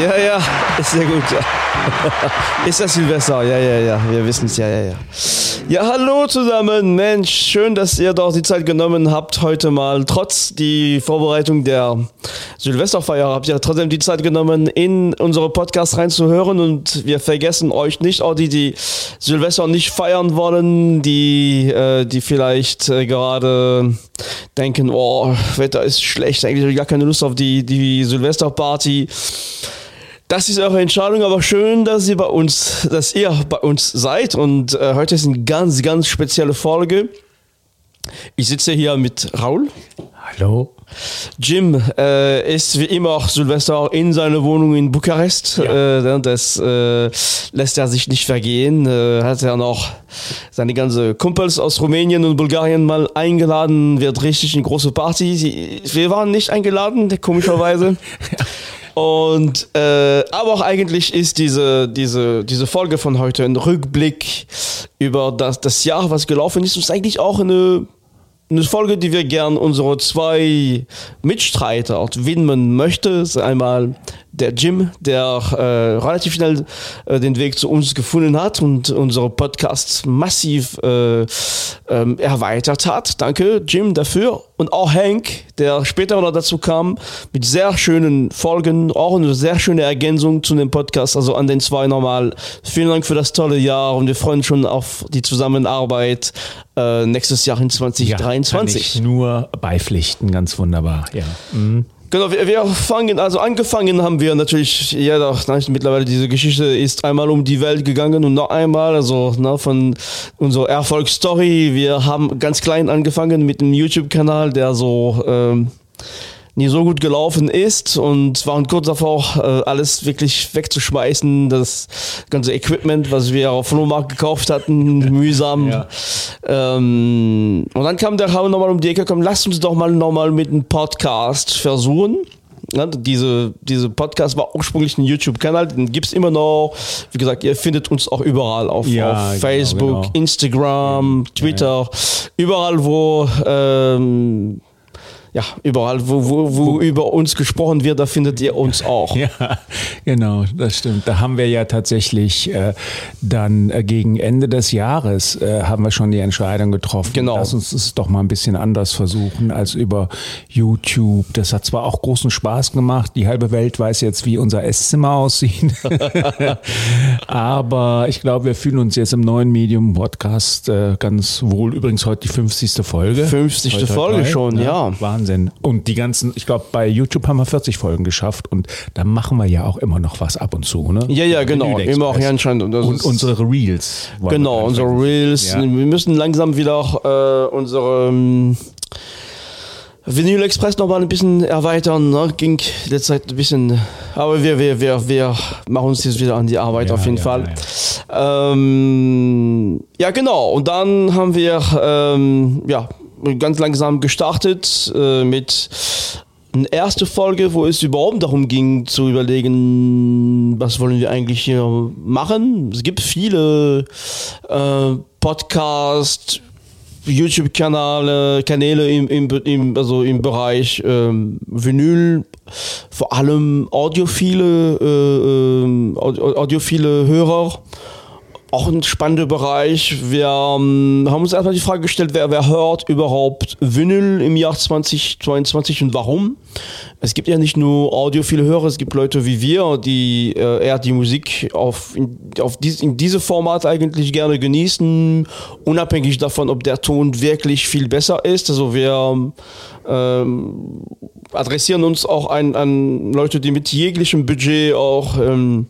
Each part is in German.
Ja, ja, ist sehr gut. Ist das Silvester? Ja, ja, ja, wir wissen es, ja, ja, ja. Ja, hallo zusammen, Mensch, schön, dass ihr doch die Zeit genommen habt heute mal. Trotz die Vorbereitung der Silvesterfeier habt ihr trotzdem die Zeit genommen, in unsere Podcast reinzuhören und wir vergessen euch nicht, auch die, die Silvester nicht feiern wollen, die, äh, die vielleicht äh, gerade denken, oh, Wetter ist schlecht, eigentlich gar keine Lust auf die, die Silvesterparty. Das ist eure Entscheidung, aber schön, dass ihr bei uns, dass ihr bei uns seid. Und äh, heute ist eine ganz, ganz spezielle Folge. Ich sitze hier mit Raul. Hallo. Jim äh, ist wie immer auch Silvester in seiner Wohnung in Bukarest. Ja. Äh, das äh, lässt er sich nicht vergehen. Äh, hat er noch seine ganzen Kumpels aus Rumänien und Bulgarien mal eingeladen. Wird richtig eine große Party. Wir waren nicht eingeladen, komischerweise. ja. Und äh, aber auch eigentlich ist diese, diese, diese Folge von heute ein Rückblick über das, das Jahr, was gelaufen ist. Und ist eigentlich auch eine, eine Folge, die wir gern unsere zwei Mitstreiter widmen möchten. Einmal der Jim, der äh, relativ schnell äh, den Weg zu uns gefunden hat und unsere Podcasts massiv äh, ähm, erweitert hat. Danke, Jim, dafür. Und auch Hank, der später noch dazu kam, mit sehr schönen Folgen, auch eine sehr schöne Ergänzung zu dem Podcast. Also an den zwei nochmal. Vielen Dank für das tolle Jahr und wir freuen uns schon auf die Zusammenarbeit äh, nächstes Jahr in 2023. Ja, kann ich nur beipflichten, ganz wunderbar. Ja. Mhm. Genau, wir, wir fangen, also angefangen haben wir natürlich, ja, doch, mittlerweile diese Geschichte ist einmal um die Welt gegangen und noch einmal, also na, von unserer Erfolgsstory. Wir haben ganz klein angefangen mit einem YouTube-Kanal, der so ähm, nie so gut gelaufen ist und waren kurz davor, äh, alles wirklich wegzuschmeißen. Das ganze Equipment, was wir auf Flohmarkt gekauft hatten, mühsam. Ja. Ähm, und dann kam der Raum nochmal um die Ecke, komm, lass uns doch mal nochmal mit einem Podcast versuchen. Ja, diese, diese Podcast war ursprünglich ein YouTube-Kanal, den gibt es immer noch. Wie gesagt, ihr findet uns auch überall auf, ja, auf genau, Facebook, genau. Instagram, Twitter, überall, wo ähm, ja, überall, wo, wo, wo, über uns gesprochen wird, da findet ihr uns auch. Ja, genau, das stimmt. Da haben wir ja tatsächlich äh, dann äh, gegen Ende des Jahres äh, haben wir schon die Entscheidung getroffen. Genau. Lass uns es doch mal ein bisschen anders versuchen als über YouTube. Das hat zwar auch großen Spaß gemacht. Die halbe Welt weiß jetzt, wie unser Esszimmer aussieht. Aber ich glaube, wir fühlen uns jetzt im neuen Medium Podcast äh, ganz wohl. Übrigens heute die 50. Folge. 50. Heute, Folge heute, schon, ja. ja. Wahnsinn. Wahnsinn. Und die ganzen, ich glaube, bei YouTube haben wir 40 Folgen geschafft und da machen wir ja auch immer noch was ab und zu, ne? Ja, ja, genau. Immer auch anscheinend. Und, und unsere Reels. Genau, unsere Reels. Ja. Wir müssen langsam wieder auch äh, unsere ähm, Vinyl Express noch mal ein bisschen erweitern. Ne? Ging letzte Zeit ein bisschen, aber wir, wir, wir, wir machen uns jetzt wieder an die Arbeit ja, auf jeden ja, Fall. Ja, ähm, ja, genau. Und dann haben wir ähm, ja ganz langsam gestartet äh, mit eine erste Folge, wo es überhaupt darum ging zu überlegen, was wollen wir eigentlich hier machen. Es gibt viele äh, Podcasts, YouTube-Kanäle, Kanäle im, im, im, also im Bereich ähm, Vinyl, vor allem audiophile, äh, äh, audiophile Hörer auch ein spannender Bereich. Wir ähm, haben uns erstmal die Frage gestellt, wer, wer hört überhaupt Vinyl im Jahr 2022 und warum? Es gibt ja nicht nur audiophile Hörer, es gibt Leute wie wir, die äh, eher die Musik auf, in, auf dies, in diese Format eigentlich gerne genießen, unabhängig davon, ob der Ton wirklich viel besser ist. Also wir ähm, adressieren uns auch an, an Leute, die mit jeglichem Budget auch ähm,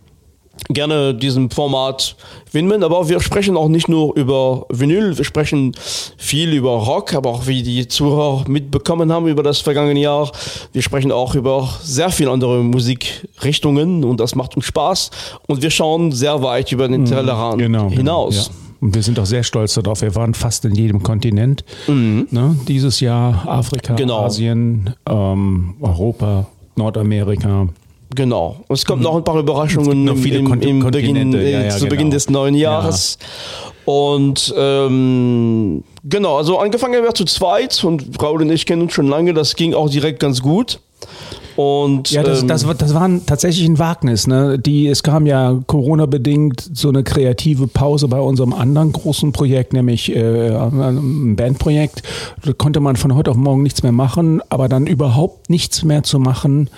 gerne diesem Format widmen, aber wir sprechen auch nicht nur über Vinyl, wir sprechen viel über Rock, aber auch wie die Zuhörer mitbekommen haben über das vergangene Jahr. Wir sprechen auch über sehr viele andere Musikrichtungen und das macht uns Spaß und wir schauen sehr weit über den mhm. Tellerrand genau, genau, hinaus. Genau, ja. Und wir sind auch sehr stolz darauf. Wir waren fast in jedem Kontinent. Mhm. Ne? Dieses Jahr Afrika, genau. Asien, ähm, Europa, Nordamerika, Genau. Und es kommt mhm. noch ein paar Überraschungen noch viele im, im, im Beginn, ja, ja, zu genau. Beginn des neuen Jahres. Ja. Und ähm, genau, also angefangen wir zu zweit und Raul und ich kennen uns schon lange, das ging auch direkt ganz gut. Und, ja, das, ähm, das, das war tatsächlich ein Wagnis. Ne? Die, es kam ja Corona-bedingt so eine kreative Pause bei unserem anderen großen Projekt, nämlich äh, ein Bandprojekt. Da konnte man von heute auf morgen nichts mehr machen, aber dann überhaupt nichts mehr zu machen.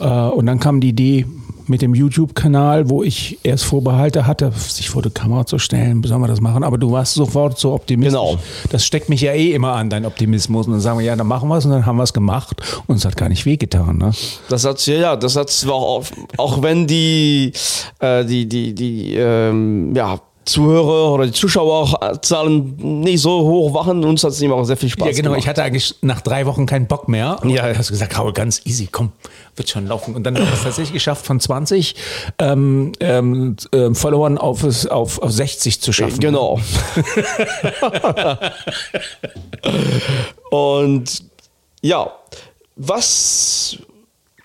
Äh, und dann kam die Idee, mit dem YouTube-Kanal, wo ich erst Vorbehalte hatte, sich vor die Kamera zu stellen, sollen wir das machen? Aber du warst sofort so optimistisch. Genau. Das steckt mich ja eh immer an, dein Optimismus. Und dann sagen wir, ja, dann machen wir es und dann haben wir es gemacht und es hat gar nicht wehgetan. Ne? Das hat ja, ja, das hat auch, auch wenn die, äh, die, die, die, ähm, ja, Zuhörer oder die Zuschauerzahlen nicht so hoch waren. Uns hat es immer auch sehr viel Spaß Ja, genau. Gemacht. Ich hatte eigentlich nach drei Wochen keinen Bock mehr. Und ja, hast du gesagt, Raul, ganz easy, komm, wird schon laufen. Und dann haben wir es tatsächlich geschafft, von 20 ähm, ähm, äh, Followern auf, auf, auf 60 zu schaffen. Genau. Und ja, was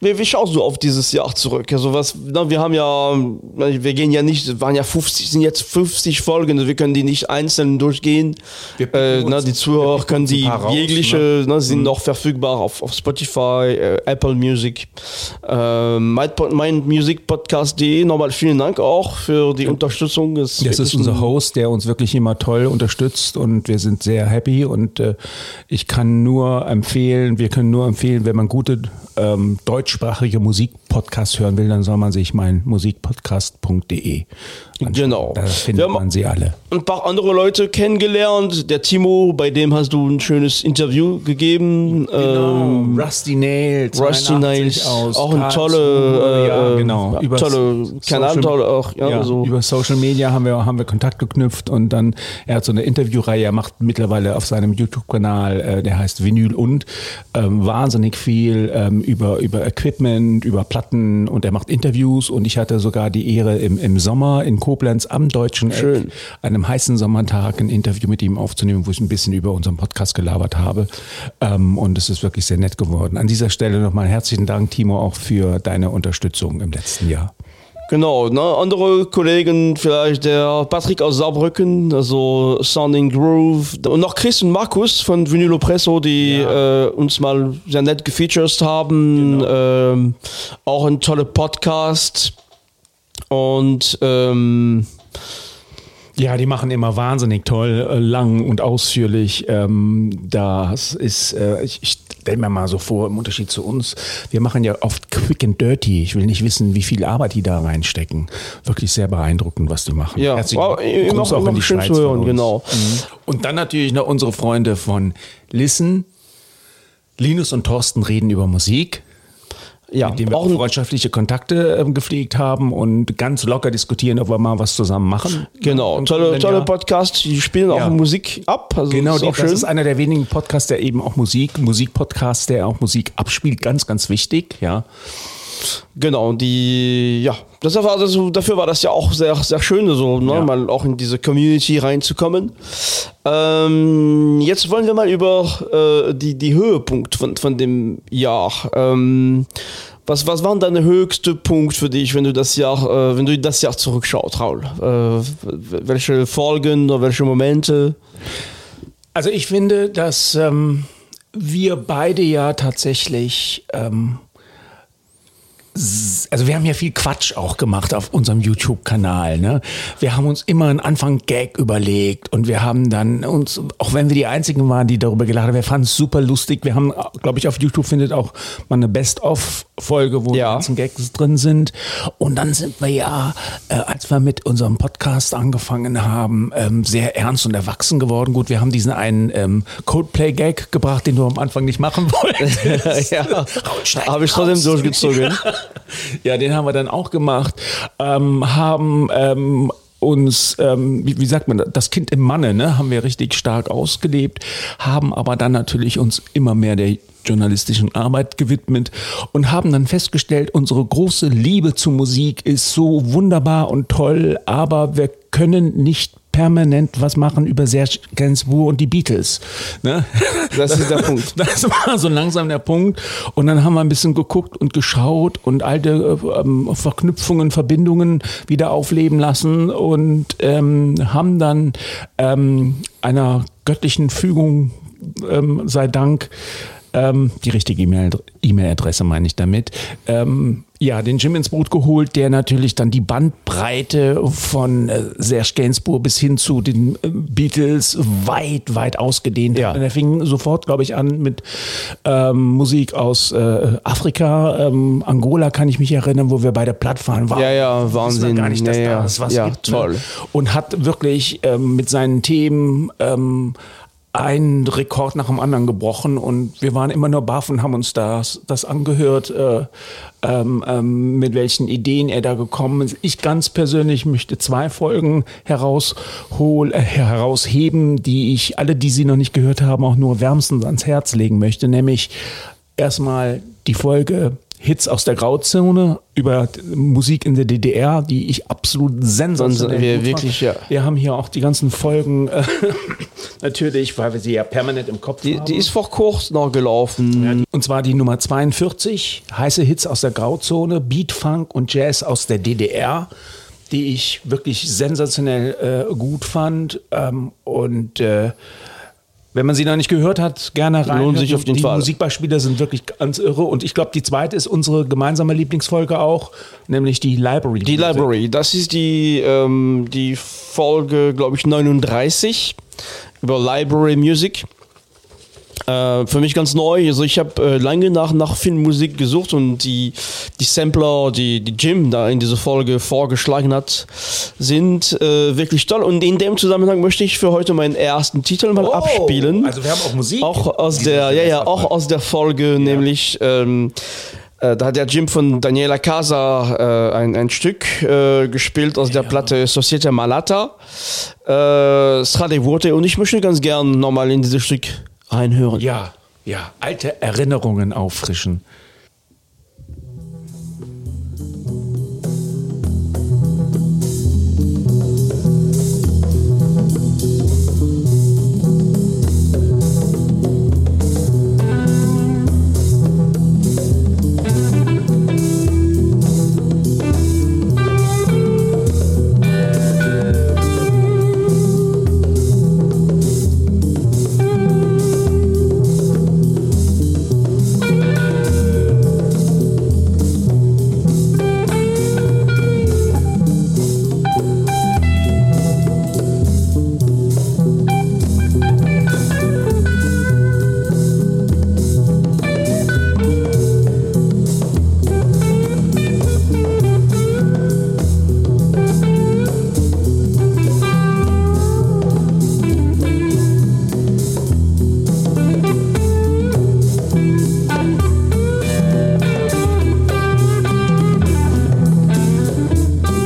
wie, wie schaust du auf dieses Jahr zurück? Also was, na, wir haben ja, wir gehen ja nicht, waren ja 50, sind jetzt 50 Folgen, also wir können die nicht einzeln durchgehen. Äh, na, die Zuhörer können die raus, jegliche, ne? Na, sind mhm. noch verfügbar auf, auf Spotify, äh, Apple Music, äh, mein, mein Musikpodcast.de. Nochmal vielen Dank auch für die ja. Unterstützung. Das, das ist unser Host, der uns wirklich immer toll unterstützt und wir sind sehr happy und äh, ich kann nur empfehlen, wir können nur empfehlen, wenn man gute ähm, deutschsprachige Musikpodcast hören will, dann soll man sich mein musikpodcast.de Genau. Da findet man sie alle. Ein paar andere Leute kennengelernt. Der Timo, bei dem hast du ein schönes Interview gegeben. Genau. Ähm, Rusty Nails. Rusty Nails. Aus auch ein tolle, äh, ja, genau. Über tolle Kanal, tolle auch. Ja, ja, so. Über Social Media haben wir, haben wir Kontakt geknüpft und dann, er hat so eine Interviewreihe, er macht mittlerweile auf seinem YouTube-Kanal, äh, der heißt Vinyl und, ähm, wahnsinnig viel ähm, über, über Equipment, über Platten und er macht Interviews und ich hatte sogar die Ehre im, im Sommer in Koblenz Koblenz am Deutschen Schön. Eck, einem heißen Sommertag ein Interview mit ihm aufzunehmen, wo ich ein bisschen über unseren Podcast gelabert habe. Ähm, und es ist wirklich sehr nett geworden. An dieser Stelle nochmal herzlichen Dank, Timo, auch für deine Unterstützung im letzten Jahr. Genau, ne? andere Kollegen, vielleicht der Patrick aus Saarbrücken, also Sounding Groove und noch Chris und Markus von Vinylo Presso, die ja. äh, uns mal sehr nett gefeatured haben. Genau. Ähm, auch ein toller Podcast. Und ähm, ja, die machen immer wahnsinnig toll, äh, lang und ausführlich. Ähm, das ist, äh, ich, ich stelle mir mal so vor, im Unterschied zu uns, wir machen ja oft quick and dirty. Ich will nicht wissen, wie viel Arbeit die da reinstecken. Wirklich sehr beeindruckend, was die machen. Ja, Herzlichen wow, Gruß auch in die Schweiz hören, genau. Mhm. Und dann natürlich noch unsere Freunde von Listen. Linus und Thorsten reden über Musik ja, mit dem wir auch freundschaftliche Kontakte äh, gepflegt haben und ganz locker diskutieren, ob wir mal was zusammen machen. Genau, tolle, tolle Podcast, die spielen ja. auch Musik ab. Also genau, ist die, das ist einer der wenigen Podcasts, der eben auch Musik, Musikpodcast, der auch Musik abspielt, ganz, ganz wichtig, ja. Genau, die, ja, das war, also, dafür war das ja auch sehr, sehr schön, so, ne, ja. mal auch in diese Community reinzukommen. Ähm, jetzt wollen wir mal über äh, die, die Höhepunkt von, von dem Jahr. Ähm, was, was war dein höchster Punkt für dich, wenn du das Jahr, äh, wenn du das Jahr zurückschaust, Raul? Äh, welche Folgen oder welche Momente? Also ich finde, dass ähm, wir beide ja tatsächlich ähm, also wir haben ja viel Quatsch auch gemacht auf unserem YouTube-Kanal. Ne? Wir haben uns immer einen Anfang Gag überlegt und wir haben dann uns, auch wenn wir die Einzigen waren, die darüber gelacht haben, wir fanden es super lustig. Wir haben, glaube ich, auf YouTube findet auch mal eine Best-of-Folge, wo ja. die ganzen Gags drin sind. Und dann sind wir ja, äh, als wir mit unserem Podcast angefangen haben, ähm, sehr ernst und erwachsen geworden. Gut, wir haben diesen einen ähm, Codeplay-Gag gebracht, den du am Anfang nicht machen wolltest. ja, habe ich trotzdem durchgezogen. ja, den haben wir dann auch gemacht. Ähm, haben ähm, uns, ähm, wie, wie, sagt man, das Kind im Manne, ne, haben wir richtig stark ausgelebt, haben aber dann natürlich uns immer mehr der journalistischen Arbeit gewidmet und haben dann festgestellt, unsere große Liebe zur Musik ist so wunderbar und toll, aber wir können nicht permanent was machen über Serge Gainsbourg und die Beatles. Ne? Das ist der Punkt. Das war so langsam der Punkt. Und dann haben wir ein bisschen geguckt und geschaut und alte ähm, Verknüpfungen, Verbindungen wieder aufleben lassen und ähm, haben dann ähm, einer göttlichen Fügung ähm, sei Dank ähm, die richtige E-Mail-Adresse meine ich damit, ähm, ja, den Jim ins Boot geholt, der natürlich dann die Bandbreite von äh, Serge Gainsbourg bis hin zu den äh, Beatles weit, weit ausgedehnt ja. hat. Und er fing sofort, glaube ich, an mit ähm, Musik aus äh, Afrika, ähm, Angola kann ich mich erinnern, wo wir bei der Plattform waren. Ja, ja, Wahnsinn. Gar nicht, dass ja, da was ja, gibt. Ne? Toll. Und hat wirklich ähm, mit seinen Themen ähm, ein Rekord nach dem anderen gebrochen und wir waren immer nur baff und haben uns das, das angehört, äh, ähm, ähm, mit welchen Ideen er da gekommen ist. Ich ganz persönlich möchte zwei Folgen heraushol, äh, herausheben, die ich alle, die Sie noch nicht gehört haben, auch nur wärmstens ans Herz legen möchte, nämlich erstmal die Folge Hits aus der Grauzone über Musik in der DDR, die ich absolut sensationell wir wirklich, ja. Wir haben hier auch die ganzen Folgen äh, natürlich, weil wir sie ja permanent im Kopf die, haben. Die ist vor kurzem noch gelaufen. Ja, und zwar die Nummer 42, heiße Hits aus der Grauzone, Beat, Funk und Jazz aus der DDR die ich wirklich sensationell äh, gut fand ähm, und äh, wenn man sie noch nicht gehört hat, gerne rein. Lohnt sich auf den die Fall. Musikbeispiele sind wirklich ganz irre. Und ich glaube, die zweite ist unsere gemeinsame Lieblingsfolge auch, nämlich die Library. Die Library, das ist die, ähm, die Folge, glaube ich, 39 über Library Music. Äh, für mich ganz neu. Also ich habe äh, lange nach, nach Filmmusik gesucht und die, die Sampler, die, die Jim da in dieser Folge vorgeschlagen hat, sind äh, wirklich toll. Und in dem Zusammenhang möchte ich für heute meinen ersten Titel mal Oh, abspielen. Also wir haben auch Musik. Auch aus der, ja, ja, auch aus der Folge, nämlich ähm, äh, da hat der Jim von Daniela Casa äh, ein, ein Stück äh, gespielt aus der Platte Societe Malata, äh, Strade Vote und ich möchte ganz gern nochmal in dieses Stück reinhören. Ja, ja, alte Erinnerungen auffrischen.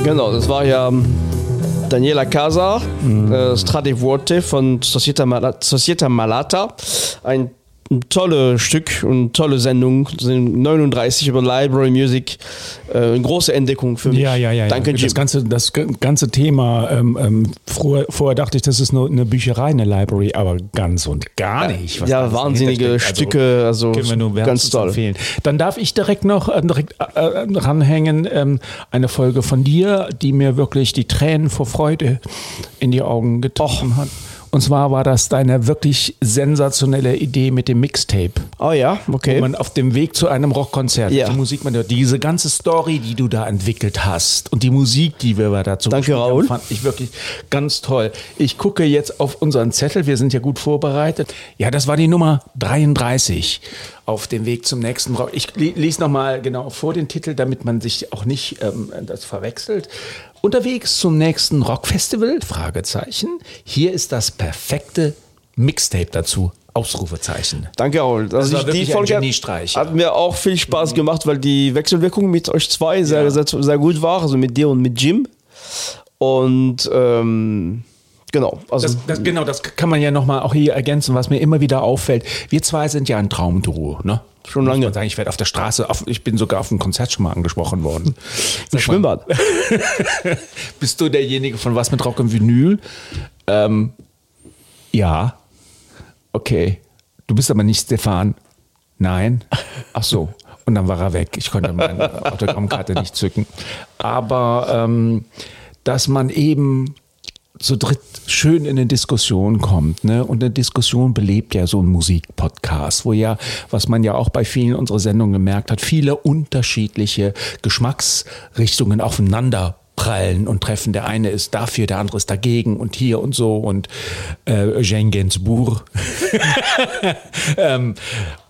Genau, das war ja ähm, Daniela Casa, mhm. äh, Strade Vote von Societa Malata, Societa Malata. Ein ein tolles Stück und tolle Sendung. 39 über Library Music. Äh, eine große Entdeckung für mich. Ja, ja, ja. Danke, ja. Das ganze, das ganze Thema, ähm, ähm, vorher, vorher dachte ich, das ist nur eine Bücherei, eine Library, aber ganz und gar nicht. ja, ja wahnsinnige Stücke, also, können wir nur ganz toll. empfehlen. Dann darf ich direkt noch äh, direkt, äh, ranhängen, ähm, eine Folge von dir, die mir wirklich die Tränen vor Freude in die Augen getroffen hat. Und zwar war das deine wirklich sensationelle Idee mit dem Mixtape. Oh ja, okay. Wo man auf dem Weg zu einem Rockkonzert, Ja. die Musik, man, diese ganze Story, die du da entwickelt hast und die Musik, die wir dazu Danke, gespielt haben, fand ich wirklich ganz toll. Ich gucke jetzt auf unseren Zettel, wir sind ja gut vorbereitet. Ja, das war die Nummer 33 auf dem Weg zum nächsten Rock. Ich lese nochmal genau vor den Titel, damit man sich auch nicht ähm, das verwechselt. Unterwegs zum nächsten Rockfestival? Fragezeichen. Hier ist das perfekte Mixtape dazu. Ausrufezeichen. Danke, Raul. Das war ein Folge hat- Geniestreich, hat mir auch viel Spaß gemacht, weil die Wechselwirkung mit euch zwei sehr, Ja. sehr, sehr gut war, also mit dir und mit Jim. Und ähm, genau. Also, das, das, genau, das kann man ja nochmal auch hier ergänzen, was mir immer wieder auffällt. Wir zwei sind ja ein Traumduo, ne? Schon lange. Ich, sagen, ich werde auf der Straße, auf, ich bin sogar auf einem Konzert schon mal angesprochen worden. Im Schwimmbad. Bist du derjenige von was mit Rock und Vinyl? Ähm, ja. Okay. Du bist aber nicht Stefan. Nein. Ach so. Und dann war er weg. Ich konnte meine Autogrammkarte nicht zücken. Aber ähm, dass man eben zu dritt schön in eine Diskussion kommt. Ne? Und eine Diskussion belebt ja so ein Musikpodcast, wo ja, was man ja auch bei vielen unserer Sendungen gemerkt hat, viele unterschiedliche Geschmacksrichtungen aufeinander prallen und treffen. Der eine ist dafür, der andere ist dagegen und hier und so und äh, Jean Gainsbourg. ähm,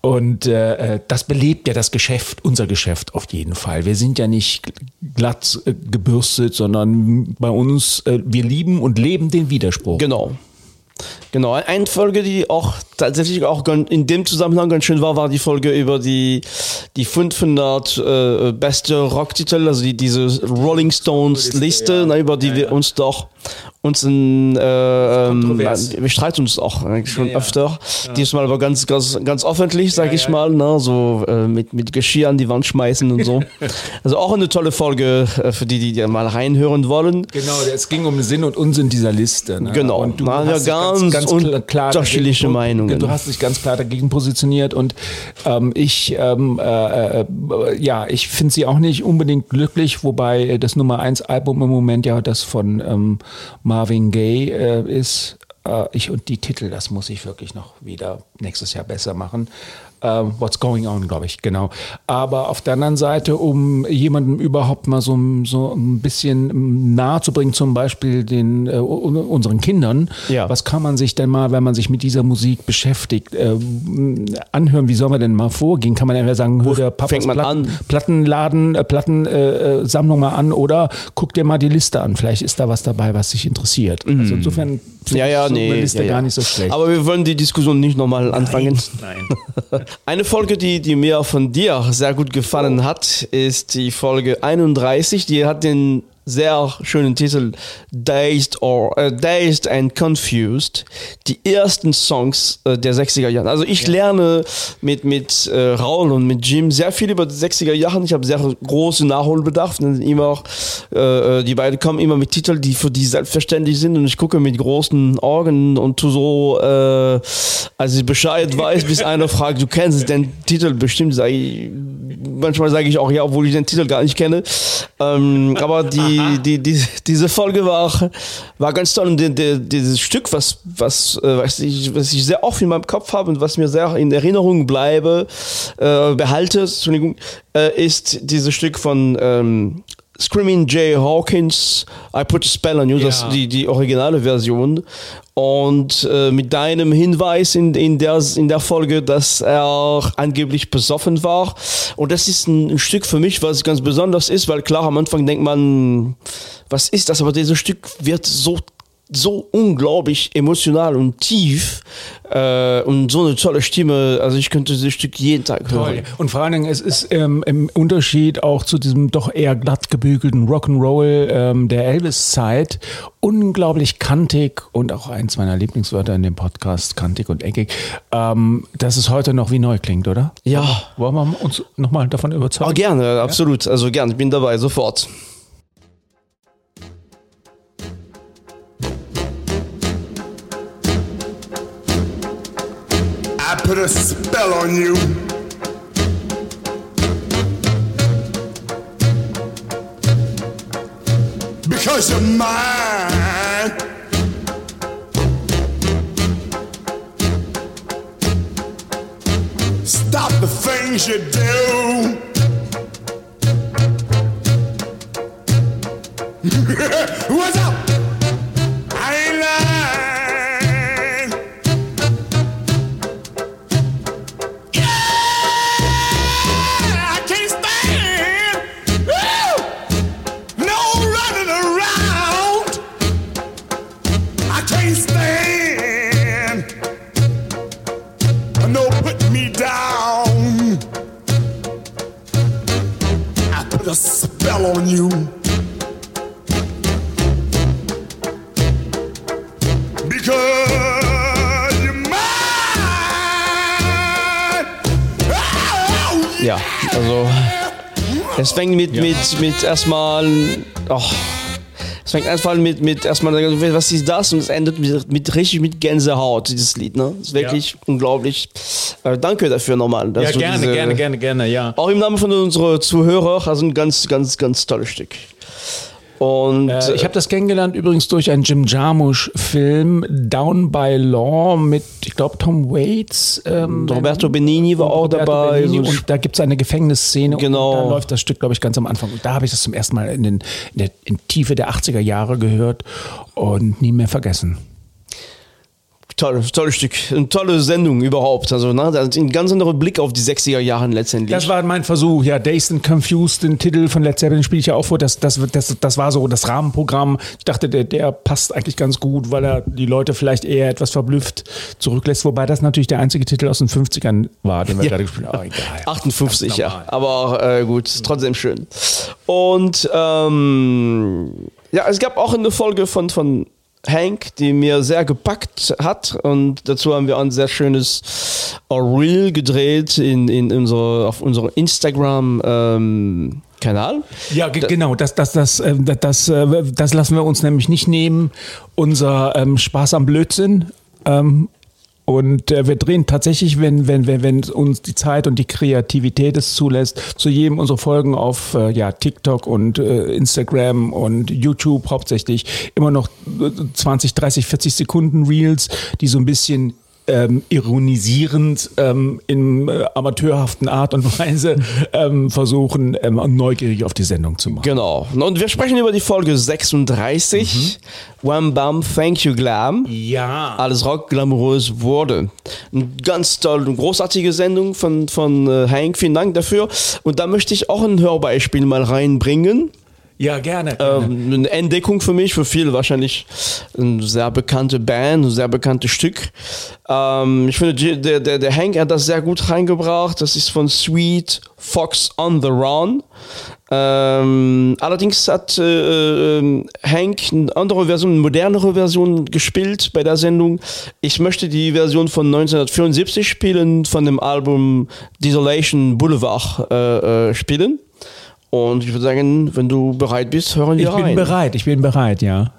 und äh, das belebt ja das Geschäft, unser Geschäft auf jeden Fall. Wir sind ja nicht glatt äh, gebürstet, sondern bei uns, äh, wir lieben und leben den Widerspruch. Genau. Genau, eine Folge, die auch tatsächlich auch in dem Zusammenhang ganz schön war, war die Folge über die, die 500 äh, beste Rocktitel, also die, diese Rolling Stones Liste, ja. na, über die ja, wir uns doch uns in, äh, ähm, wir streiten uns auch eigentlich schon ja, öfter. Ja. Diesmal aber ganz, ganz, ganz öffentlich, sag ich mal, ne? so äh, mit, mit Geschirr an die Wand schmeißen und so. also auch eine tolle Folge äh, für die, die mal reinhören wollen. Genau, es ging um Sinn und Unsinn dieser Liste. Ne? Genau, und du hast ja ganz, ganz, ganz klar unterschiedliche Meinungen. Du hast dich ganz klar dagegen positioniert und ähm, ich, ähm, äh, äh, ja, ich finde sie auch nicht unbedingt glücklich, wobei das Nummer 1 Album im Moment ja das von ähm, Marvin Gaye äh, ist. Äh, ich und die Titel, das muss ich wirklich noch wieder nächstes Jahr besser machen. Uh, What's Going On, glaube ich, genau. Aber auf der anderen Seite, um jemandem überhaupt mal so, so ein bisschen nahe zu bringen, zum Beispiel den, uh, unseren Kindern, ja. was kann man sich denn mal, wenn man sich mit dieser Musik beschäftigt, uh, anhören, wie soll man denn mal vorgehen? Kann man entweder sagen, hör der Papas Platten, an? Plattenladen, äh, Plattensammlung mal an oder guck dir mal die Liste an. Vielleicht ist da was dabei, was dich interessiert. Mhm. Also insofern ja, ja, so nee, Liste ja, ja. gar nicht so schlecht. Aber wir wollen die Diskussion nicht nochmal anfangen. Nein. Eine Folge, die, die mir von dir sehr gut gefallen hat, ist die Folge 31. Die hat den sehr schönen Titel Dazed or uh, Dazed and Confused. Die ersten Songs uh, der 60er Jahre. Also ich ja. lerne mit mit uh, Raul und mit Jim sehr viel über die 60er Jahre. Ich habe sehr großen Nachholbedarf. Immer auch, die beiden kommen immer mit Titeln, die für die selbstverständlich sind und ich gucke mit großen Augen und tu so, als ich Bescheid weiß, bis einer fragt, du kennst den Titel bestimmt. Sag ich, manchmal sage ich auch ja, obwohl ich den Titel gar nicht kenne. Ähm, aber die die, die, diese Folge war, war ganz toll. Und die, die, dieses Stück, was, was, äh, was, ich, was ich sehr oft in meinem Kopf habe und was mir sehr in Erinnerung bleibe, äh, behalte, Entschuldigung, äh, ist dieses Stück von ähm, Screaming Jay Hawkins, I Put a Spell on You, ja. das die, die originale Version. Und äh, mit deinem Hinweis in, in, der, in der Folge, dass er angeblich besoffen war. Und das ist ein, ein Stück für mich, was ganz besonders ist, weil klar, am Anfang denkt man, was ist das? Aber dieses Stück wird so so unglaublich emotional und tief äh, und so eine tolle Stimme. Also ich könnte dieses Stück jeden Tag hören. Toll. Und vor allen Dingen, es ist ähm, im Unterschied auch zu diesem doch eher glatt gebügelten Rock'n'Roll ähm, der Elvis-Zeit unglaublich kantig und auch eins meiner Lieblingswörter in dem Podcast, kantig und eckig, ähm, dass es heute noch wie neu klingt, oder? Ja. Wollen wir uns nochmal davon überzeugen? Oh, gerne, absolut. Also gerne, ich bin dabei, sofort. Put a spell on you. Because you're mine. Stop the things you do. What's up? Ja, also es fängt mit, ja. mit, mit erstmal. Oh, es fängt einfach mit, mit erstmal, was ist das? Und es endet mit, mit richtig mit Gänsehaut, dieses Lied. Ne? Das ist wirklich ja. unglaublich. Äh, danke dafür nochmal. Ja, gerne, diese, gerne, gerne, gerne, ja. Auch im Namen von unseren Zuhörern, also ein ganz, ganz, ganz tolles Stück. Und äh, ich habe das kennengelernt übrigens durch einen Jim Jarmusch-Film Down by Law mit, ich glaube, Tom Waits. Ähm, Roberto Benini war auch Roberto dabei. Benini, und da gibt es eine Gefängnisszene genau. und da läuft das Stück, glaube ich, ganz am Anfang. Und da habe ich das zum ersten Mal in, den, in der in Tiefe der 80er Jahre gehört und nie mehr vergessen tolles tolle Stück, eine tolle Sendung überhaupt. Also ne, ein ganz anderer Blick auf die 60er Jahre letztendlich. Das war mein Versuch, ja. Dazed and Confused, den Titel von Led Zeppelin spiele ich ja auch vor. Das, das, das, das war so das Rahmenprogramm. Ich dachte, der, der passt eigentlich ganz gut, weil er die Leute vielleicht eher etwas verblüfft zurücklässt. Wobei das natürlich der einzige Titel aus den 50ern war, den wir ja. gerade gespielt haben. Oh, egal. 58, ja. Aber äh, gut, trotzdem schön. Und ähm, ja, es gab auch eine Folge von, von Hank, die mir sehr gepackt hat und dazu haben wir ein sehr schönes Reel gedreht in, in unsere, auf unserem Instagram ähm, Kanal. Ja, genau, das, das, das, äh, das, das, äh, das lassen wir uns nämlich nicht nehmen. Unser ähm, Spaß am Blödsinn ähm, und äh, wir drehen tatsächlich, wenn, wenn, wenn, wenn uns die Zeit und die Kreativität es zulässt, zu jedem unserer Folgen auf äh, ja, TikTok und äh, Instagram und YouTube hauptsächlich immer noch 20, 30, 40 Sekunden Reels, die so ein bisschen ähm, ironisierend ähm, in äh, amateurhaften Art und Weise ähm, versuchen, ähm, neugierig auf die Sendung zu machen. Genau. Und wir sprechen über die Folge 36. Mhm. Wham Bam, Thank You Glam. Ja. Alles Rock glamourös wurde. Eine ganz tolle, großartige Sendung von, von äh, Hank. Vielen Dank dafür. Und da möchte ich auch ein Hörbeispiel mal reinbringen. Ja, gerne. Ähm, eine Entdeckung für mich, für viele wahrscheinlich eine sehr bekannte Band, ein sehr bekanntes Stück. Ähm, ich finde, der, der, der Hank hat das sehr gut reingebracht. Das ist von Sweet Fox on the Run. Ähm, allerdings hat äh, äh, Hank eine andere Version, eine modernere Version gespielt bei der Sendung. Ich möchte die Version von 1974 spielen, von dem Album Desolation Boulevard äh, äh spielen. Und ich würde sagen, wenn du bereit bist, hören wir rein. Ich bin bereit, ich bin bereit, ja.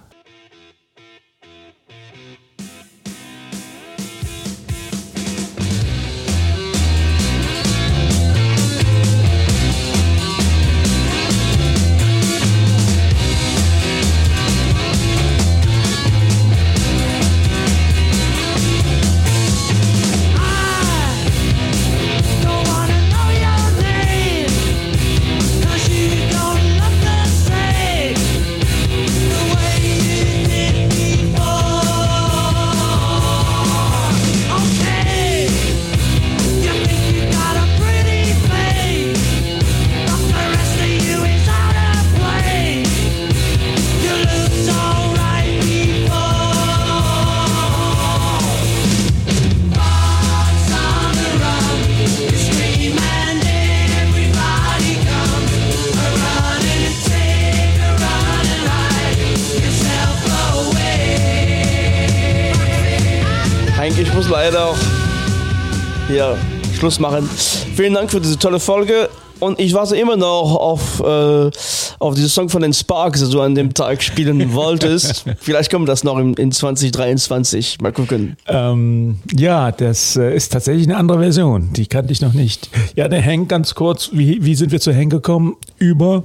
Schluss machen. Vielen Dank für diese tolle Folge. Und ich warte immer noch auf, äh, auf diesen Song von den Sparks, den du an dem Tag spielen wolltest. Vielleicht kommt das noch in, in 2023. Mal gucken. Ähm, ja, das äh, ist tatsächlich eine andere Version. Die kannte ich noch nicht. Ja, der Hank, ganz kurz. Wie, wie sind wir zu Hank gekommen? Über,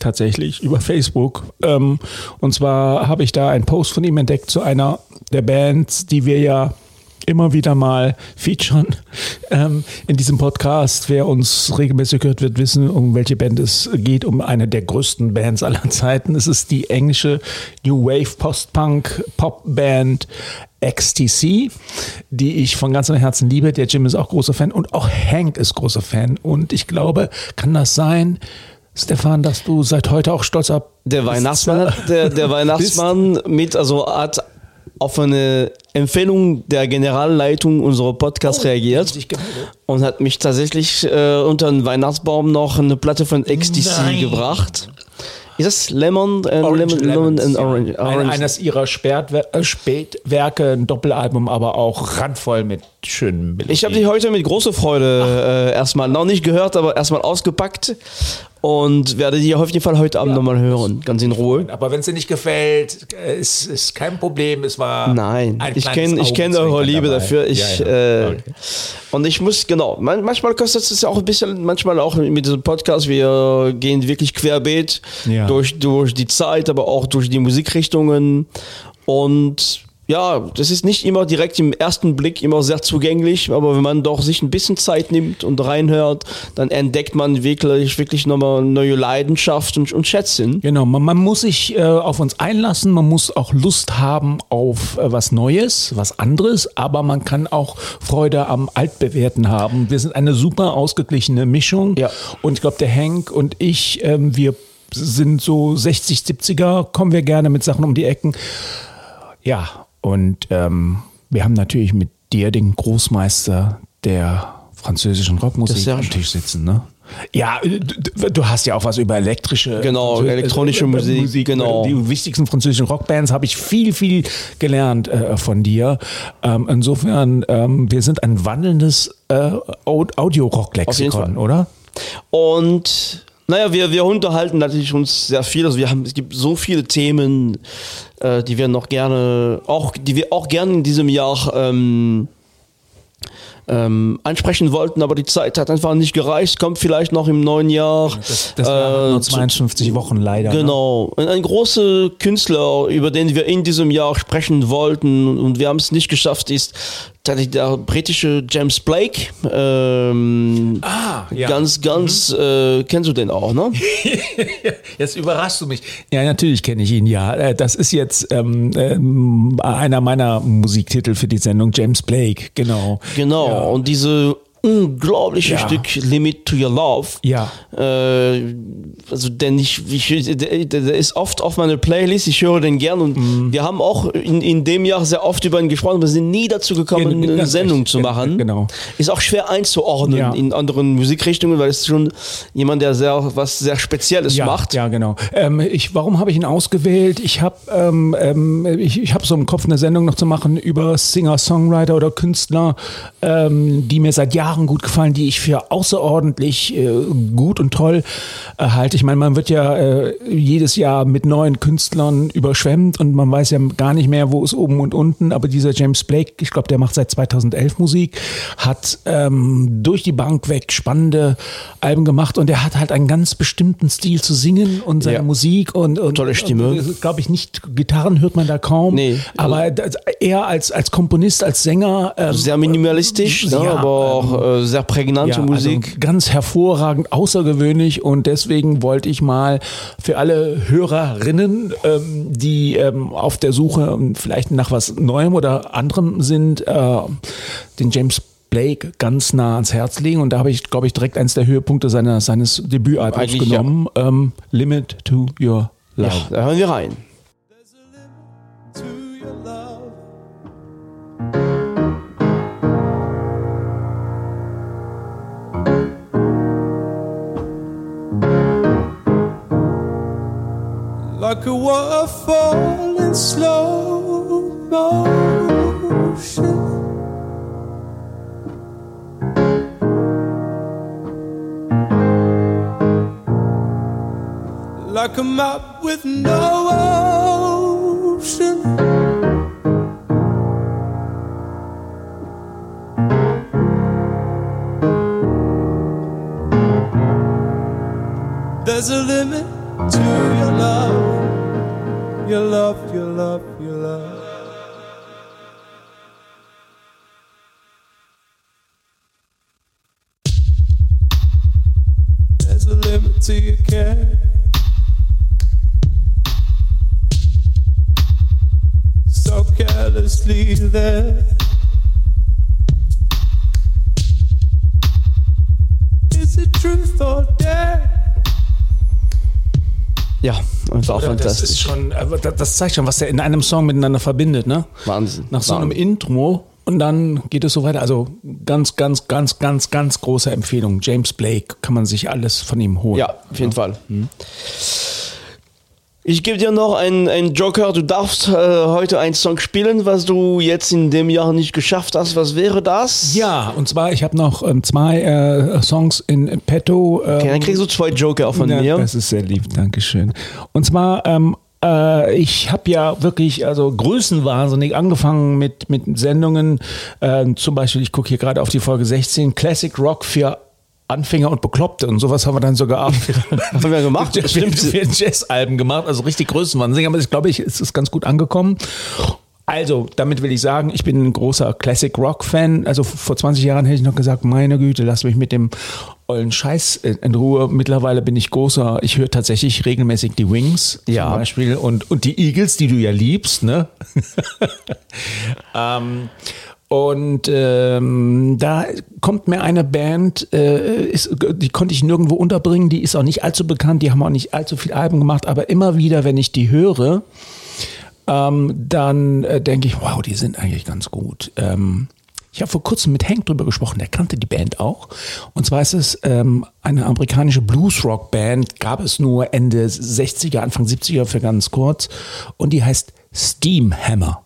tatsächlich, über Facebook. Ähm, und zwar habe ich da einen Post von ihm entdeckt zu einer der Bands, die wir ja immer wieder mal featuren ähm, in diesem Podcast. Wer uns regelmäßig hört, wird wissen, um welche Band es geht, um eine der größten Bands aller Zeiten. Es ist die englische New Wave Post-Punk Pop Band XTC, die ich von ganzem Herzen liebe. Der Jim ist auch großer Fan und auch Hank ist großer Fan. Und ich glaube, kann das sein, Stefan, dass du seit heute auch stolz ab der Weihnachtsmann, der, der Weihnachtsmann mit, also hat auf eine Empfehlung der Generalleitung unserer Podcast oh, reagiert und hat mich tatsächlich äh, unter den Weihnachtsbaum noch eine Platte von XTC Nein. gebracht. Ist das Lemon, äh, Lemon, Lemon and Orange? Orange. eines ihrer Spätwer äh, Spätwerke, ein Doppelalbum, aber auch randvoll mit schönen Melodien. Ich habe die heute mit großer Freude äh, erstmal noch nicht gehört, aber erstmal ausgepackt und werde die auf jeden Fall heute Abend ja, nochmal hören, ganz in Ruhe. Aber wenn es dir nicht gefällt, äh, ist, ist kein Problem. Es war nein, ich kenne ich kenne eure Liebe dabei. dafür. Ich ja, ja. Äh, und ich muss genau. manchmal kostet es ja auch ein bisschen, manchmal auch mit diesem Podcast. Wir gehen wirklich querbeet durch durch die Zeit, aber auch durch die Musikrichtungen und ja, das ist nicht immer direkt im ersten Blick immer sehr zugänglich, aber wenn man doch sich ein bisschen Zeit nimmt und reinhört, dann entdeckt man wirklich, wirklich nochmal neue Leidenschaft und, und Schätzen. Genau, man, man muss sich äh, auf uns einlassen, man muss auch Lust haben auf äh, was Neues, was anderes, aber man kann auch Freude am Altbewährten haben. Wir sind eine super ausgeglichene Mischung ja. und ich glaube, der Henk und ich, äh, wir sind so 60, 70er, kommen wir gerne mit Sachen um die Ecken. Ja, und ähm, wir haben natürlich mit dir den Großmeister der französischen Rockmusik am Tisch sitzen, ne? Ja, du, du, hast ja auch was über elektrische, genau, elektronische äh, Musik, Musik, genau. Die wichtigsten französischen Rockbands habe ich viel, viel gelernt äh, von dir. Ähm, insofern, ähm, wir sind ein wandelndes äh, Audio-Rock-Lexikon, oder? Und naja, wir, wir unterhalten natürlich uns sehr viel. Also wir haben, es gibt so viele Themen, äh, die wir noch gerne, auch, die wir auch gerne in diesem Jahr ähm, ähm, ansprechen wollten, aber die Zeit hat einfach nicht gereicht. Kommt vielleicht noch im neuen Jahr. Das, das äh, nur 52 zu, Wochen leider. Ne? Genau. Ne? Ein großer Künstler, über den wir in diesem Jahr sprechen wollten und wir haben es nicht geschafft, ist der britische James Blake. Ähm, ah, ja. Ganz, ganz, mhm. äh, kennst du den auch, ne? jetzt überraschst du mich. Ja, natürlich kenne ich ihn, ja. Äh, das ist jetzt ähm, äh, einer meiner Musiktitel für die Sendung, James Blake, genau. Genau, ja. und diese unglaubliche ja. Stück Limit to Your Love. Ja. Äh, also denn ich, ich der, der, ist oft auf meiner Playlist, ich höre den gern und mm. wir haben auch in, in dem Jahr sehr oft über ihn gesprochen, wir sind nie dazu gekommen, ja, eine Sendung echt, zu machen. Genau. Ist auch schwer einzuordnen ja. in anderen Musikrichtungen, weil es schon jemand, der sehr was sehr Spezielles ja, macht. Ja, genau. Ähm, ich, warum habe ich ihn ausgewählt? Ich habe ähm, ähm, ich, ich hab so im Kopf eine Sendung noch zu machen über Singer, Songwriter oder Künstler, ähm, die mir seit Jahren Jahren gut gefallen, die ich für außerordentlich äh, gut und toll äh, halte. Ich meine, man wird ja äh, jedes Jahr mit neuen Künstlern überschwemmt und man weiß ja gar nicht mehr, wo ist oben und unten. Aber dieser James Blake, ich glaube, der macht seit 2011 Musik, hat ähm, durch die Bank weg spannende Alben gemacht und er hat halt einen ganz bestimmten Stil zu singen und seine ja. Musik und, und tolle Stimme. Glaube ich nicht, Gitarren hört man da kaum. Nee. Aber er als als Komponist, als Sänger ähm, sehr minimalistisch, ja, ne, aber auch äh, sehr prägnante ja, Musik. Also ganz hervorragend, außergewöhnlich und deswegen wollte ich mal für alle Hörerinnen, ähm, die ähm, auf der Suche vielleicht nach was Neuem oder anderem sind, äh, den James Blake ganz nah ans Herz legen und da habe ich, glaube ich, direkt eins der Höhepunkte seiner, seines Debütalbums genommen. Ja. Ähm, Limit to Your Love. Ja, da hören wir rein. Like a waterfall in slow motion. Like a map with no ocean. There's a limit to your love your love, your love, your love. There's a limit to your care. So carelessly there. Is it truth or dare? Ja, einfach fantastisch. Das, ist schon, das zeigt schon, was er in einem Song miteinander verbindet, ne? Wahnsinn. Nach so einem Intro und dann geht es so weiter. Also ganz, ganz, ganz, ganz, ganz große Empfehlung. James Blake kann man sich alles von ihm holen. Ja, auf jeden ja. Fall. Mhm. Ich gebe dir noch einen Joker. Du darfst äh, heute einen Song spielen, was du jetzt in dem Jahr nicht geschafft hast. Was wäre das? Ja, und zwar, ich habe noch ähm, zwei äh, Songs in petto. Ähm, okay, dann kriegst du zwei Joker von ja, mir. Das ist sehr lieb, Dankeschön. Und zwar, ähm, äh, ich habe ja wirklich also größenwahnsinnig angefangen mit, mit Sendungen. Äh, zum Beispiel, ich gucke hier gerade auf die Folge 16, Classic Rock für Anfänger und Bekloppte und sowas haben wir dann sogar haben wir gemacht. für, für Jazz-Alben gemacht, also richtig Größenwahnsinn. Aber ich glaube, ich, es ist ganz gut angekommen. Also, damit will ich sagen, ich bin ein großer Classic Rock-Fan. Also vor 20 Jahren hätte ich noch gesagt, meine Güte, lass mich mit dem ollen Scheiß in Ruhe. Mittlerweile bin ich großer, ich höre tatsächlich regelmäßig die Wings ja. zum Beispiel und, und die Eagles, die du ja liebst, ne? ähm, und ähm, da kommt mir eine Band, äh, ist, die konnte ich nirgendwo unterbringen, die ist auch nicht allzu bekannt, die haben auch nicht allzu viel Alben gemacht, aber immer wieder, wenn ich die höre, ähm, dann äh, denke ich, wow, die sind eigentlich ganz gut. Ähm, ich habe vor kurzem mit Hank drüber gesprochen, der kannte die Band auch. Und zwar ist es ähm, eine amerikanische Blues-Rock-Band, gab es nur Ende 60er, Anfang 70er für ganz kurz. Und die heißt Steamhammer.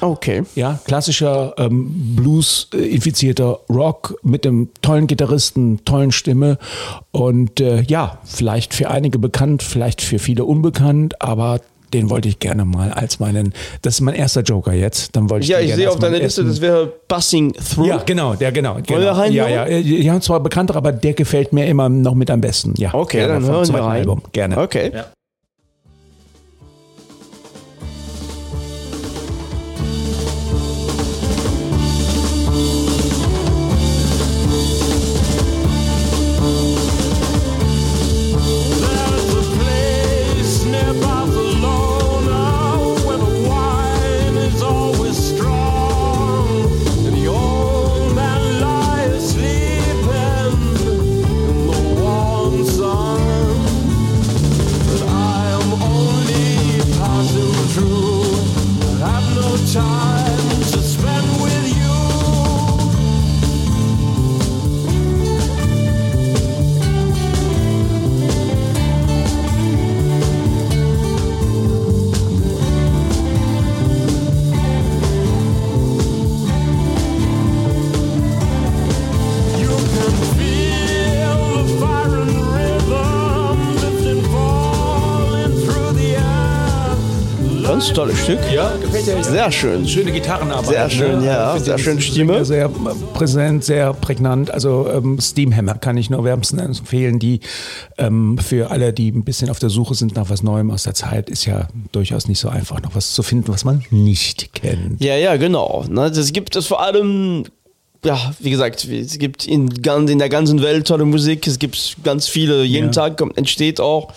Okay. Ja, klassischer ähm, Blues-infizierter Rock mit einem tollen Gitarristen, tollen Stimme und äh, ja, vielleicht für einige bekannt, vielleicht für viele unbekannt, aber den wollte ich gerne mal als meinen, das ist mein erster Joker jetzt, dann wollte ich Ja, ich sehe auf deiner Liste, das wäre Passing Through. Ja, genau, der genau. genau. wir rein ja, ja, die haben zwar bekannter, aber der gefällt mir immer noch mit am besten. Ja, okay, dann hören wir rein. Album. Gerne. Okay. Ja. Tolles Stück. Ja, gefällt dir. Sehr schön. Schöne Gitarrenarbeit. Sehr schön, ne? ja. Sehr schöne Stimme. Sehr präsent, sehr prägnant. Also ähm, Steamhammer kann ich nur wärmstens empfehlen. Die ähm, für alle, die ein bisschen auf der Suche sind nach was Neuem aus der Zeit, ist ja durchaus nicht so einfach, noch was zu finden, was man nicht kennt. Ja, ja, genau. Das gibt es vor allem ja, wie gesagt, es gibt in, in der ganzen Welt tolle Musik. Es gibt ganz viele, jeden ja. Tag entsteht auch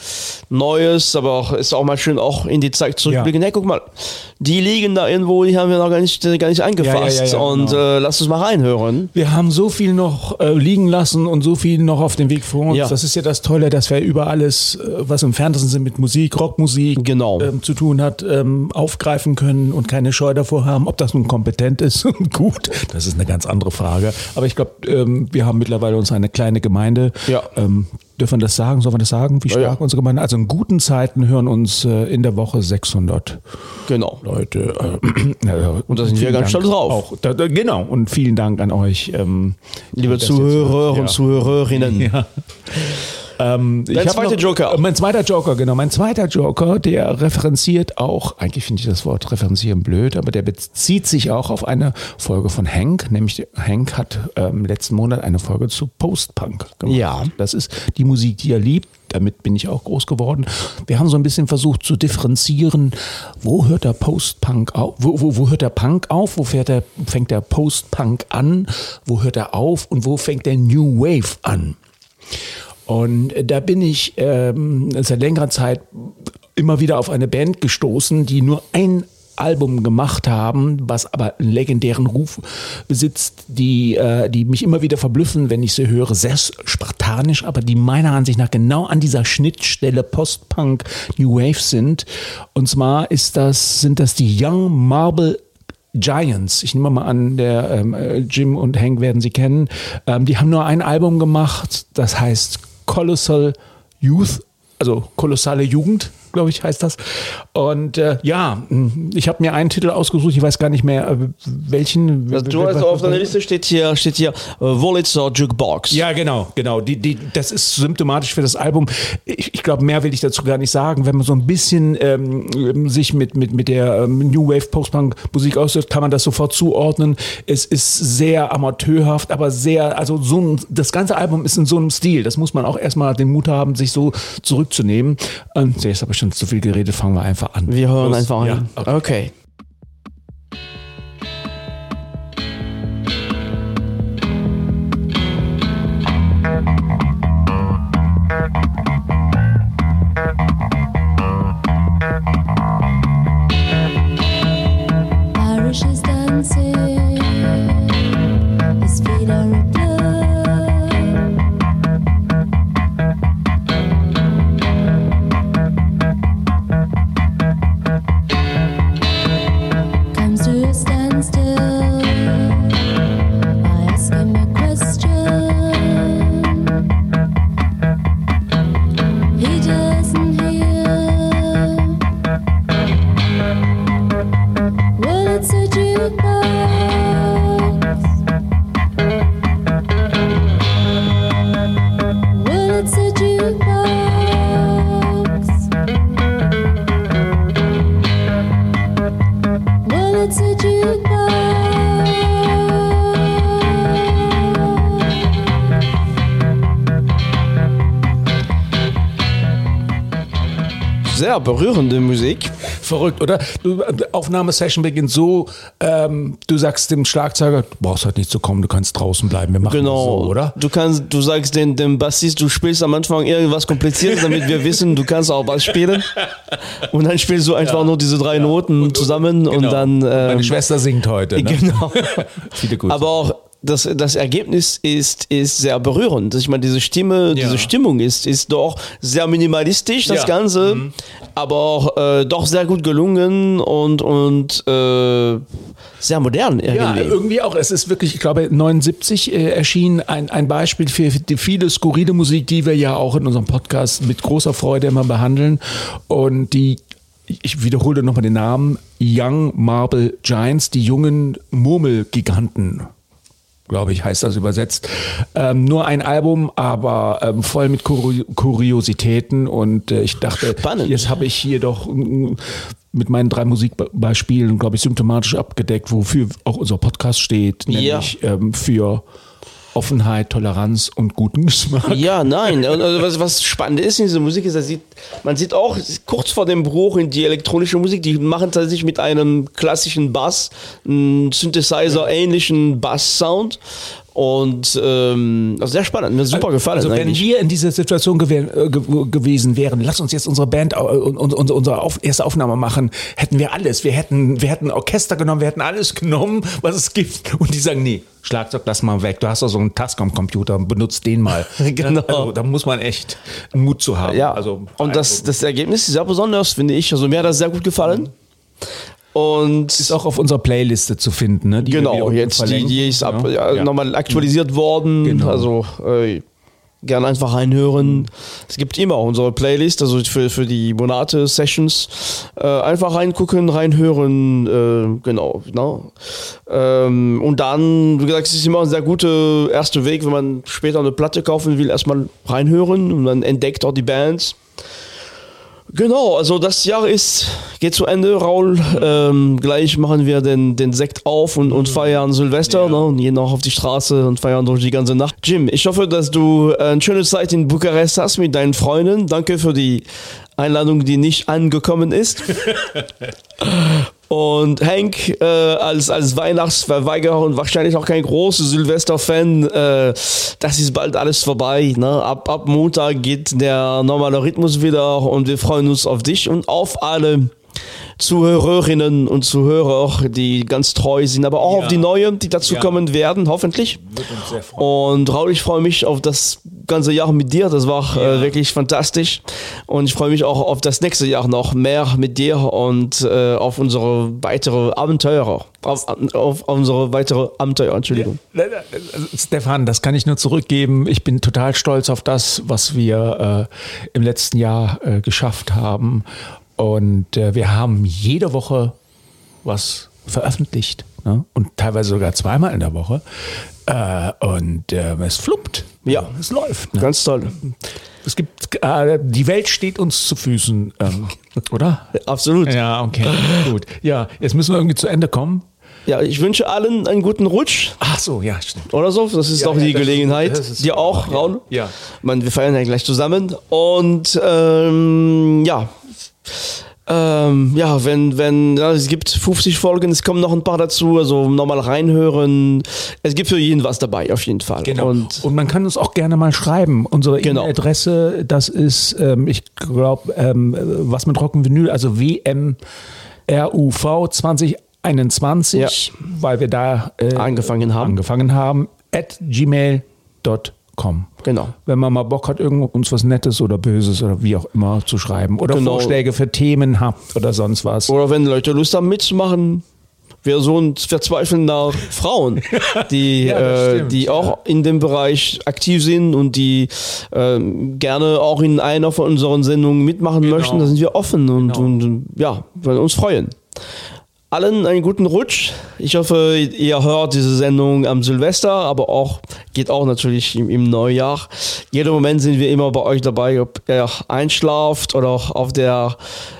Neues, aber auch ist auch mal schön, auch in die Zeit zurückblicken. Ja. Hey, guck mal, die liegen da irgendwo, die haben wir noch gar nicht, gar nicht angefasst. Ja, ja, und genau. äh, lass uns mal reinhören. Wir haben so viel noch äh, liegen lassen und so viel noch auf dem Weg vor uns. Das ist ja das Tolle, dass wir über alles, äh, was im Fernsehen sind mit Musik, Rockmusik genau. ähm, zu tun hat, ähm, aufgreifen können und keine Scheu davor haben. Ob das nun kompetent ist und gut, das ist eine ganz andere Frage. Aber ich glaube, ähm, wir haben mittlerweile uns eine kleine Gemeinde. Ja. Ähm, Dürfen wir das sagen? Sollen wir das sagen? Wie stark ja, ja. unsere Gemeinde? Also in guten Zeiten hören uns äh, in der Woche 600 genau. Leute. Äh, und da sind wir ganz stolz drauf. Auch, da, da, genau. Und vielen Dank an euch. Ähm, Liebe Zuhörer und ja. Zuhörerinnen. Ähm, Dein zweiter Joker. Mein zweiter Joker, genau. Mein zweiter Joker, der referenziert auch, eigentlich finde ich das Wort referenzieren blöd, aber der bezieht sich auch auf eine Folge von Hank. Nämlich Hank hat ähm, letzten Monat eine Folge zu Post-Punk gemacht. Ja. Das ist die Musik, die er liebt. Damit bin ich auch groß geworden. Wir haben so ein bisschen versucht zu differenzieren, wo hört der Post-Punk auf, wo, wo, wo hört der Punk auf, wo fährt der, fängt der Post-Punk an, wo hört er auf und wo fängt der New Wave an. Und da bin ich ähm, seit längerer Zeit immer wieder auf eine Band gestoßen, die nur ein Album gemacht haben, was aber einen legendären Ruf besitzt, die, äh, die mich immer wieder verblüffen, wenn ich sie höre, sehr spartanisch, aber die meiner Ansicht nach genau an dieser Schnittstelle Post-Punk New Wave sind. Und zwar ist das, sind das die Young Marble Giants. Ich nehme mal an, der ähm, Jim und Hank werden sie kennen. Ähm, die haben nur ein Album gemacht, das heißt Colossal Youth, also kolossale Jugend. Glaube ich, heißt das. Und äh, ja, ich habe mir einen Titel ausgesucht, ich weiß gar nicht mehr, äh, welchen. Also du hast auf deiner Liste steht hier, steht hier uh, Wurlitzer Jukebox. Ja, genau, genau. Die, die, das ist symptomatisch für das Album. Ich, ich glaube, mehr will ich dazu gar nicht sagen. Wenn man so ein bisschen ähm, sich mit, mit, mit der ähm, New Wave Post-Punk Musik ausdrückt, kann man das sofort zuordnen. Es ist sehr amateurhaft, aber sehr, also so ein, das ganze Album ist in so einem Stil. Das muss man auch erstmal den Mut haben, sich so zurückzunehmen. Ähm, jetzt habe ich schon zu viel geredet, fangen wir einfach an. Wir hören Los. einfach an. Ja, okay. okay. Berührende Musik. Verrückt, oder? Du, Aufnahmesession beginnt so, ähm, du sagst dem Schlagzeuger, du brauchst halt nicht zu kommen, du kannst draußen bleiben, wir machen genau. so, oder? Du kannst, du sagst dem, dem Bassist, du spielst am Anfang irgendwas Kompliziertes, damit wir wissen, du kannst auch Bass spielen. Und dann spielst du einfach ja. nur diese drei ja. Noten und, zusammen genau. und dann. Ähm, Meine Schwester singt heute. Ne? Genau. Viele gut. Aber auch das, das Ergebnis ist, ist sehr berührend. Ich meine, diese Stimme, ja. diese Stimmung ist, ist doch sehr minimalistisch, das ja. Ganze, mhm. aber auch äh, doch sehr gut gelungen und, und äh, sehr modern irgendwie. Ja, irgendwie auch. Es ist wirklich, ich glaube, 79 äh, erschien ein, ein Beispiel für die viele skurrile Musik, die wir ja auch in unserem Podcast mit großer Freude immer behandeln und die ich wiederhole nochmal den Namen, Young Marble Giants, die jungen Murmelgiganten glaube ich, heißt das übersetzt. Ähm, nur ein Album, aber ähm, voll mit Kur Kuriositäten und äh, ich dachte, Spannend. jetzt habe ich hier doch mit meinen drei Musikbeispielen, glaube ich, symptomatisch abgedeckt, wofür auch unser Podcast steht, nämlich ja. ähm, für Offenheit, Toleranz und guten Geschmack. Ja, nein. Also was, was spannend ist in dieser Musik ist, sieht, man sieht auch kurz vor dem Bruch in die elektronische Musik, die machen tatsächlich mit einem klassischen Bass, einen Synthesizer-ähnlichen Bass-Sound und ähm, also sehr spannend, mir super gefallen. Also wenn eigentlich. wir in dieser Situation gew äh, gewesen wären, lass uns jetzt unsere Band äh, und unsere, unsere auf erste Aufnahme machen, hätten wir alles. Wir hätten, wir hätten Orchester genommen, wir hätten alles genommen, was es gibt. Und die sagen, nee, Schlagzeug lass mal weg. Du hast doch so einen Tascam-Computer, benutzt den mal. genau. Also, da muss man echt Mut zu haben. Ja. Also, und das, das Ergebnis ist sehr besonders, finde ich. Also mir hat das sehr gut gefallen. Mhm. Und ist auch auf unserer Playliste zu finden, ne? Die genau, jetzt die, die ist ab, ja, ja. nochmal aktualisiert worden. Genau. Also äh, gerne einfach reinhören. Es gibt immer unsere Playlist, also für, für die Monate-Sessions. Äh, einfach reingucken, reinhören, äh, genau. Ne? Ähm, und dann, wie gesagt, es ist immer ein sehr guter erster Weg, wenn man später eine Platte kaufen will, erstmal reinhören und dann entdeckt auch die Bands. Genau, also das Jahr ist, geht zu Ende, Raul. Ähm, gleich machen wir den, den Sekt auf und, und feiern Silvester ja. ne, und gehen auch auf die Straße und feiern durch die ganze Nacht. Jim, ich hoffe, dass du eine schöne Zeit in Bukarest hast mit deinen Freunden. Danke für die Einladung, die nicht angekommen ist. Und Hank äh, als, als Weihnachtsverweigerer und wahrscheinlich auch kein großer Silvester-Fan, äh, das ist bald alles vorbei. Ne? Ab, ab Montag geht der normale Rhythmus wieder und wir freuen uns auf dich und auf alle Zuhörerinnen und Zuhörer, die ganz treu sind, aber auch ja. auf die neuen, die dazu ja. kommen werden, hoffentlich. Und Raul, ich freue mich auf das ganze Jahr mit dir. Das war äh, ja. äh, wirklich fantastisch. Und ich freue mich auch auf das nächste Jahr noch mehr mit dir und äh, auf unsere weitere Abenteuer. Auf, auf, unsere weitere Abenteuer, Entschuldigung. Ja, Stefan, das kann ich nur zurückgeben. Ich bin total stolz auf das, was wir äh, im letzten Jahr äh, geschafft haben. Und äh, wir haben jede Woche was veröffentlicht. Ne? Und teilweise sogar zweimal in der Woche. Äh, und äh, es fluppt. Ja, es läuft. Ne? Ganz toll. Es gibt, äh, die Welt steht uns zu Füßen, ähm, oder? Absolut. Ja, okay, gut. Ja, jetzt müssen wir irgendwie zu Ende kommen. Ja, ich wünsche allen einen guten Rutsch. Ach so, ja, stimmt. Oder so, das ist ja, doch ja, die Gelegenheit. Ist, Dir auch, Raun. Ja. ja. Man, wir feiern ja gleich zusammen. Und ähm, ja, ähm, ja, wenn, wenn, ja, es gibt 50 Folgen, es kommen noch ein paar dazu, also nochmal reinhören. Es gibt für jeden was dabei, auf jeden Fall. Genau. Und, und man kann uns auch gerne mal schreiben. Unsere genau. E-Mail-Adresse, das ist, ähm, ich glaube, ähm, was mit Rockenvinyl, also WMRUV 2021, ja. weil wir da äh, angefangen haben. Angefangen haben, at gmail.com kommen. Genau. Wenn man mal Bock hat, uns was Nettes oder Böses oder wie auch immer zu schreiben oder genau. Vorschläge für Themen habt oder sonst was. Oder wenn Leute Lust haben mitzumachen, wir so ein verzweifelnder Frauen, die, ja, äh, die auch in dem Bereich aktiv sind und die äh, gerne auch in einer von unseren Sendungen mitmachen genau. möchten, da sind wir offen und, genau. und ja, wollen uns freuen allen einen guten Rutsch. Ich hoffe, ihr hört diese Sendung am Silvester, aber auch geht auch natürlich im, im Neujahr. Jeden Moment sind wir immer bei euch dabei, ob ihr einschlaft oder auf der,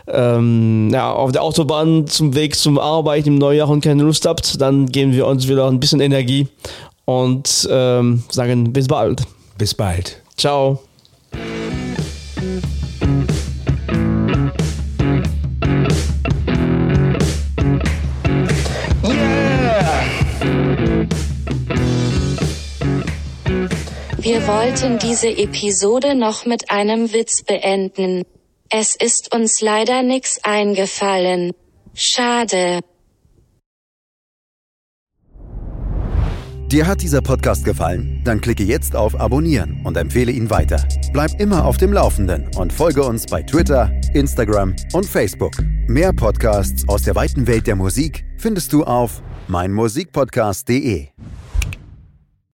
ähm, ja, auf der Autobahn zum Weg zum Arbeiten im Neujahr und keine Lust habt, dann geben wir uns wieder ein bisschen Energie und ähm, sagen bis bald. Bis bald. Ciao. Wollten diese Episode noch mit einem Witz beenden. Es ist uns leider nix eingefallen. Schade. Dir hat dieser Podcast gefallen? Dann klicke jetzt auf Abonnieren und empfehle ihn weiter. Bleib immer auf dem Laufenden und folge uns bei Twitter, Instagram und Facebook. Mehr Podcasts aus der weiten Welt der Musik findest du auf meinmusikpodcast.de.